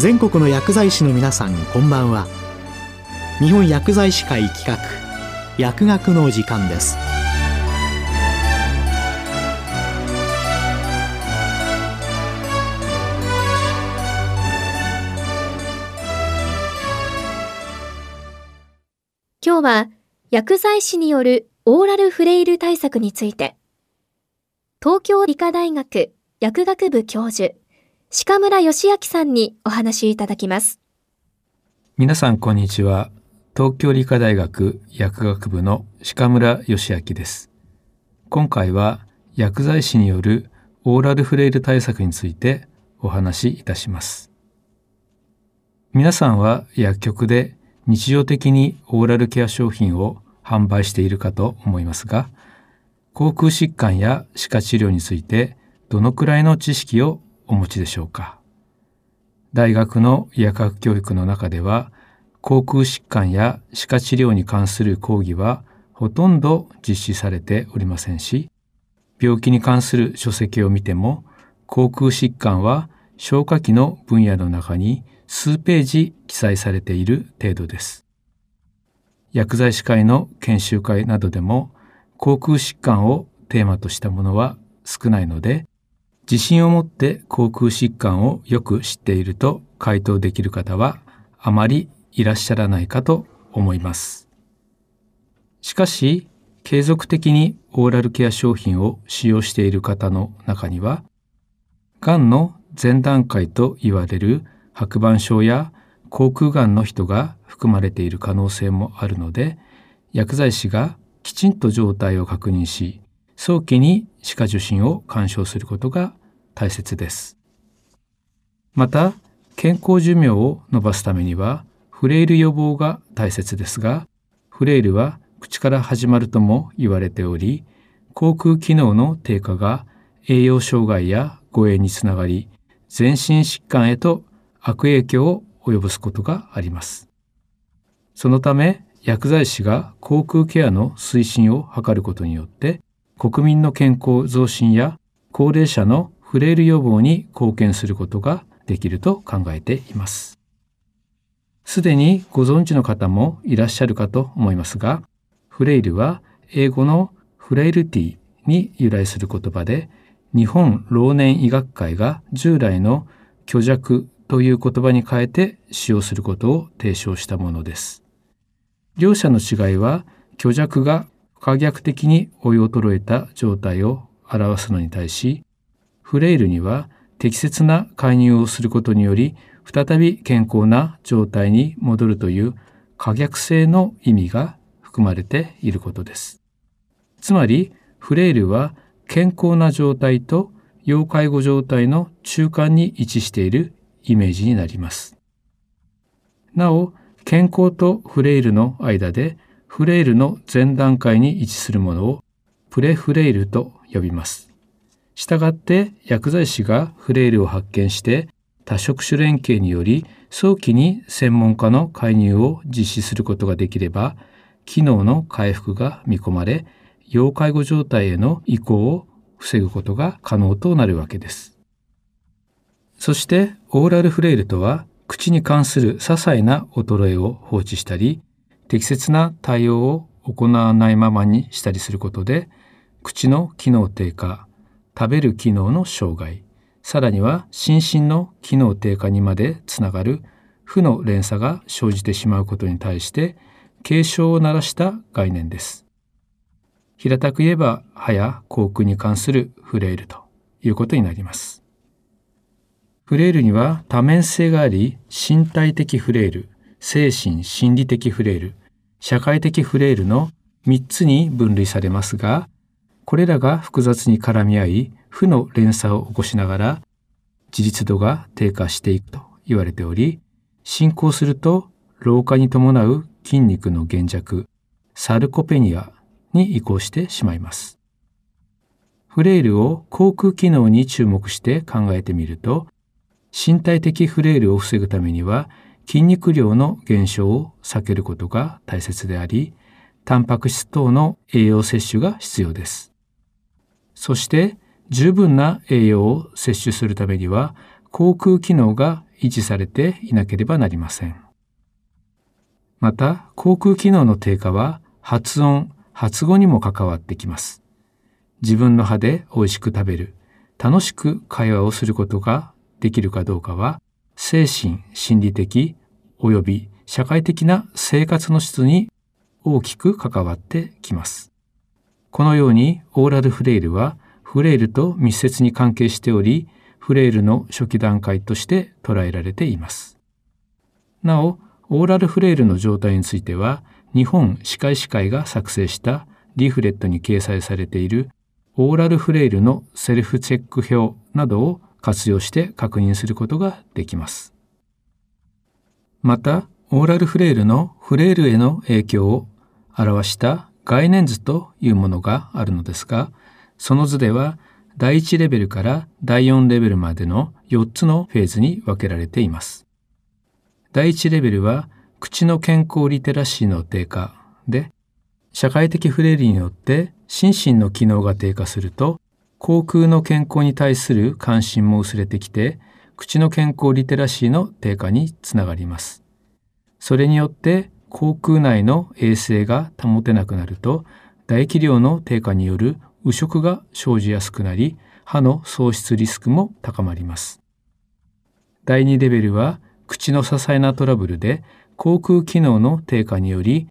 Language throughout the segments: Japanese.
全国の薬剤師の皆さんこんばんは。日本薬剤師会企画薬学の時間です。今日は薬剤師によるオーラルフレイル対策について。東京理科大学薬学部教授鹿村義明さんにお話しいただきます。皆さんこんにちは。東京理科大学薬学部の鹿村義明です。今回は薬剤師によるオーラルフレイル対策についてお話しいたします。皆さんは薬局で日常的にオーラルケア商品を販売しているかと思いますが、口腔疾患や歯科治療についてどのくらいの知識をお持ちでしょうか？大学の医薬学教育の中では、口腔疾患や歯科治療に関する講義はほとんど実施されておりませんし、病気に関する書籍を見ても、口腔疾患は消化器の分野の中に数ページ記載されている程度です。薬剤師会の研修会などでも口腔疾患をテーマとしたものは少ないので、自信を持って口腔疾患をよく知っていると回答できる方はあまりいらっしゃらないかと思います。しかし、継続的にオーラルケア商品を使用している方の中には、がんの前段階と言われる白板症や口腔がんの人が含まれている可能性もあるので薬剤師がきちんと状態を確認し早期に歯科受診を干渉することが大切ですまた健康寿命を延ばすためにはフレイル予防が大切ですがフレイルは口から始まるとも言われており口腔機能の低下が栄養障害や誤嚥につながり全身疾患へと悪影響を及ぼすことがあります。そのため薬剤師が口腔ケアの推進を図ることによって国民の健康増進や高齢者のフレイル予防に貢献することができると考えています。すでにご存知の方もいらっしゃるかと思いますが、フレイルは英語のフレイルティに由来する言葉で、日本老年医学会が従来の虚弱という言葉に変えて使用することを提唱したものです。両者の違いは虚弱が可逆的に追い衰えた状態を表すのに対し、フレイルには適切な介入をすることにより再び健康な状態に戻るという可逆性の意味が含まれていることです。つまりフレイルは健康な状態と要介護状態の中間に位置しているイメージになります。なお、健康とフレイルの間でフレイルの前段階に位置するものをプレフレイルと呼びます。したがって薬剤師がフレイルを発見して多職種連携により早期に専門家の介入を実施することができれば機能の回復が見込まれ要介護状態への移行を防ぐことが可能となるわけです。そしてオーラルフレイルとは口に関する些細な衰えを放置したり適切な対応を行わないままにしたりすることで口の機能低下食べる機能の障害さらには心身の機能低下にまでつながる負の連鎖が生じてしまうことに対して警鐘を鳴らした概念です。平たく言えば歯や口腔に関するフレイルということになります。フレイルには多面性があり、身体的フレイル、精神心理的フレイル、社会的フレイルの3つに分類されますが、これらが複雑に絡み合い、負の連鎖を起こしながら、自立度が低下していくと言われており、進行すると老化に伴う筋肉の減弱、サルコペニアに移行してしまいます。フレイルを口腔機能に注目して考えてみると、身体的フレイルを防ぐためには筋肉量の減少を避けることが大切であり、タンパク質等の栄養摂取が必要です。そして十分な栄養を摂取するためには口腔機能が維持されていなければなりません。また、口腔機能の低下は発音、発語にも関わってきます。自分の歯で美味しく食べる、楽しく会話をすることができるかどうかは、精神、心理的、及び社会的な生活の質に大きく関わってきます。このようにオーラルフレイルはフレイルと密接に関係しており、フレイルの初期段階として捉えられています。なお、オーラルフレイルの状態については、日本歯科医師会が作成したリーフレットに掲載されているオーラルフレイルのセルフチェック表などを活用して確認することができます。また、オーラルフレイルのフレイルへの影響を表した概念図というものがあるのですが、その図では第1レベルから第4レベルまでの4つのフェーズに分けられています。第1レベルは口の健康リテラシーの低下で、社会的フレイルによって心身の機能が低下すると、口腔の健康に対する関心も薄れてきて、口の健康リテラシーの低下につながります。それによって口腔内の衛生が保てなくなると唾液量の低下による汚食が生じやすくなり歯の喪失リスクも高まります。第2レベルは口の些細なトラブルで口腔機能の低下により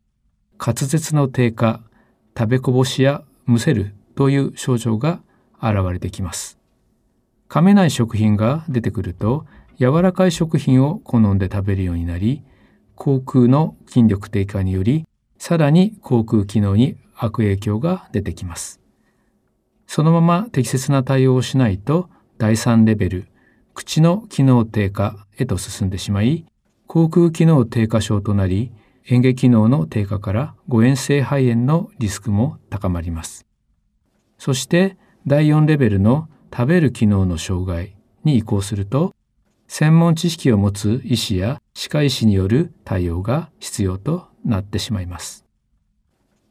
滑舌の低下、食べこぼしやむせるという症状が現れてきます。噛めない食品が出てくると柔らかい食品を好んで食べるようになり口腔の筋力低下によりさらに口腔機能に悪影響が出てきます。そのまま適切な対応をしないと第3レベル口の機能低下へと進んでしまい口腔機能低下症となり嚥下機能の低下から誤嚥性肺炎のリスクも高まります。そして第4レベルの食べる機能の障害に移行すると、専門知識を持つ医師や歯科医師による対応が必要となってしまいます。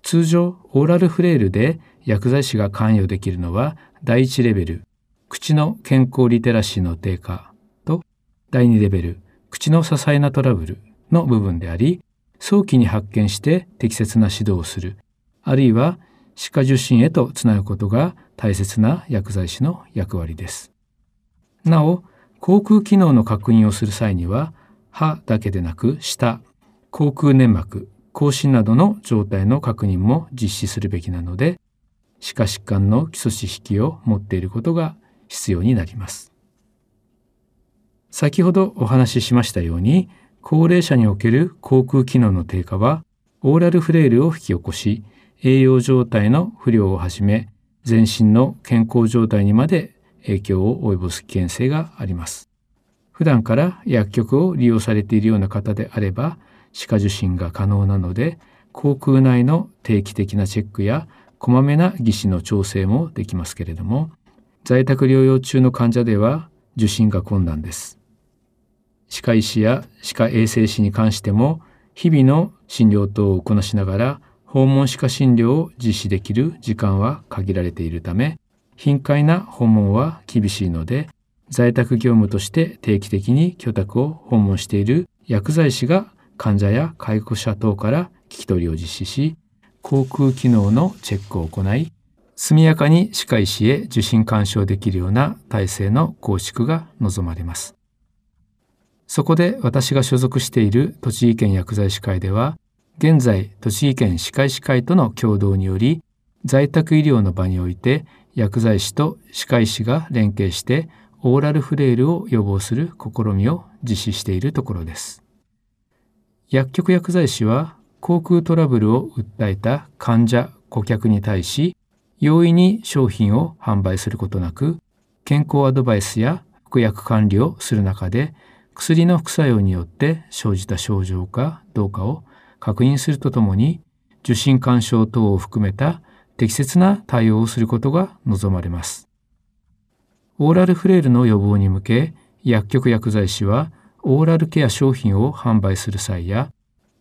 通常、オーラルフレイルで薬剤師が関与できるのは第1レベル、口の健康リテラシーの低下と第2レベル、口の些細なトラブルの部分であり、早期に発見して適切な指導をする、あるいは歯科受診へとつなぐことが大切な薬剤師の役割です。なお、口腔機能の確認をする際には、歯だけでなく舌、口腔粘膜、口唇などの状態の確認も実施するべきなので、歯科疾患の基礎知識を持っていることが必要になります。先ほどお話ししましたように、高齢者における口腔機能の低下は、オーラルフレイルを引き起こし、栄養状態の不良をはじめ、全身の健康状態にまで影響を及ぼす危険性があります。普段から薬局を利用されているような方であれば、歯科受診が可能なので、口腔内の定期的なチェックやこまめな技師の調整もできますけれども、在宅療養中の患者では受診が困難です。歯科医師や歯科衛生士に関しても日々の診療等をこなしながら訪問歯科診療を実施できる時間は限られているため頻回な訪問は厳しいので在宅業務として定期的に居宅を訪問している薬剤師が患者や介護者等から聞き取りを実施し口腔機能のチェックを行い速やかに歯科医師へ受診干渉できるような体制の構築が望まれます。そこで私が所属している栃木県薬剤師会では、現在栃木県歯科医師会との共同により、在宅医療の場において薬剤師と歯科医師が連携してオーラルフレイルを予防する試みを実施しているところです。薬局薬剤師は口腔トラブルを訴えた患者、顧客に対し、容易に商品を販売することなく、健康アドバイスや服薬管理をする中で、薬の副作用によって生じた症状かどうかを確認するとともに受診干渉等を含めた適切な対応をすることが望まれます。オーラルフレイルの予防に向け薬局薬剤師はオーラルケア商品を販売する際や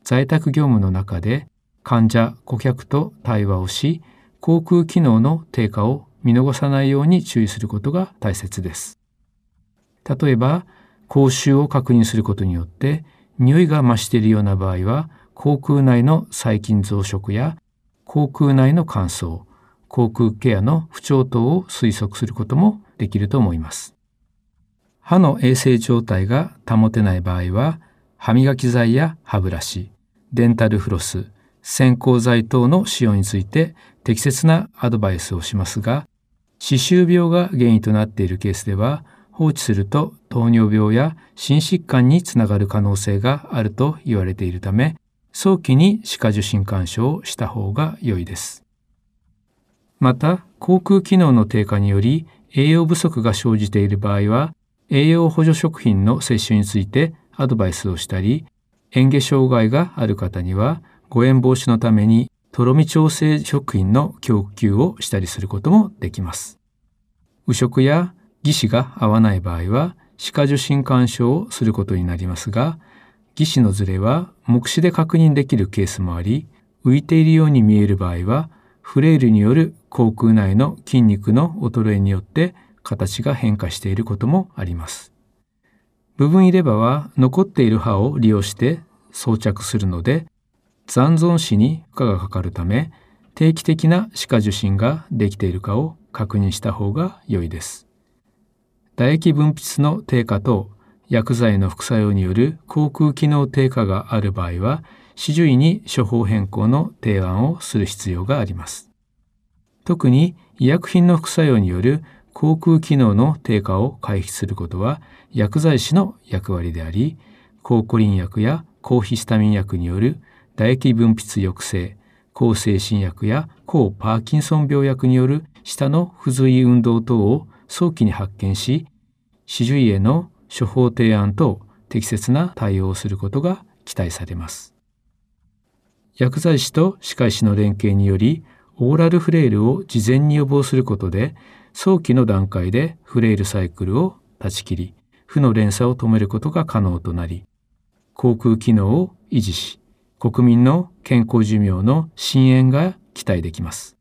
在宅業務の中で患者顧客と対話をし口腔機能の低下を見逃さないように注意することが大切です。例えば口臭を確認することによって匂いが増しているような場合は口腔内の細菌増殖や口腔内の乾燥口腔ケアの不調等を推測することもできると思います。歯の衛生状態が保てない場合は歯磨き剤や歯ブラシデンタルフロス線香剤等の使用について適切なアドバイスをしますが歯周病が原因となっているケースでは放置すると糖尿病や心疾患につながる可能性があると言われているため早期に歯科受診干渉をした方が良いです。また口腔機能の低下により栄養不足が生じている場合は栄養補助食品の摂取についてアドバイスをしたり嚥下障害がある方には誤嚥防止のためにとろみ調整食品の供給をしたりすることもできます。右食や義歯が合わない場合は歯科受診干渉をすることになりますが義歯のずれは目視で確認できるケースもあり浮いているように見える場合はフレイルによる口腔内の筋肉の衰えによって形が変化していることもあります。部分入れ歯は残っている歯を利用して装着するので残存歯に負荷がかかるため定期的な歯科受診ができているかを確認した方が良いです。唾液分泌の低下と薬剤の副作用による口腔機能低下がある場合は、歯獣医に処方変更の提案をする必要があります。特に医薬品の副作用による口腔機能の低下を回避することは薬剤師の役割であり、抗コリン薬や抗ヒスタミン薬による唾液分泌抑制、抗精神薬や抗パーキンソン病薬による舌の不随運動等を早期に発見し、歯獣医への処方提案と適切な対応をすることが期待されます。薬剤師と歯科医師の連携により、オーラルフレイルを事前に予防することで、早期の段階でフレイルサイクルを断ち切り、負の連鎖を止めることが可能となり、口腔機能を維持し、国民の健康寿命の深淵が期待できます。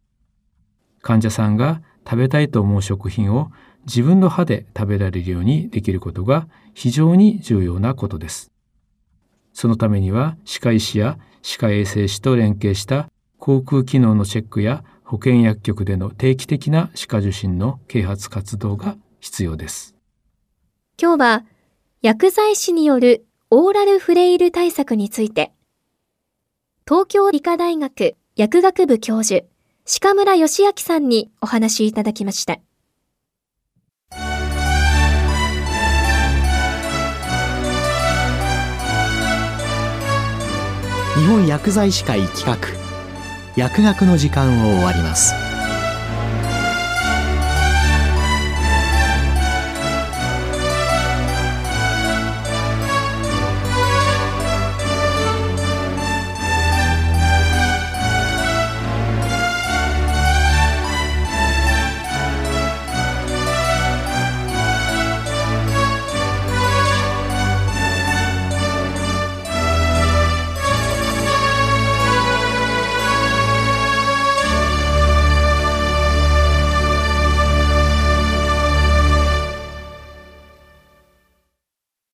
患者さんが食べたいと思う食品を自分の歯で食べられるようにできることが非常に重要なことです。そのためには歯科医師や歯科衛生士と連携した口腔機能のチェックや保健薬局での定期的な歯科受診の啓発活動が必要です。今日は薬剤師によるオーラルフレイル対策について東京理科大学薬学部教授鹿村義明さんにお話いただきました。日本薬剤師会企画薬学の時間を終わります。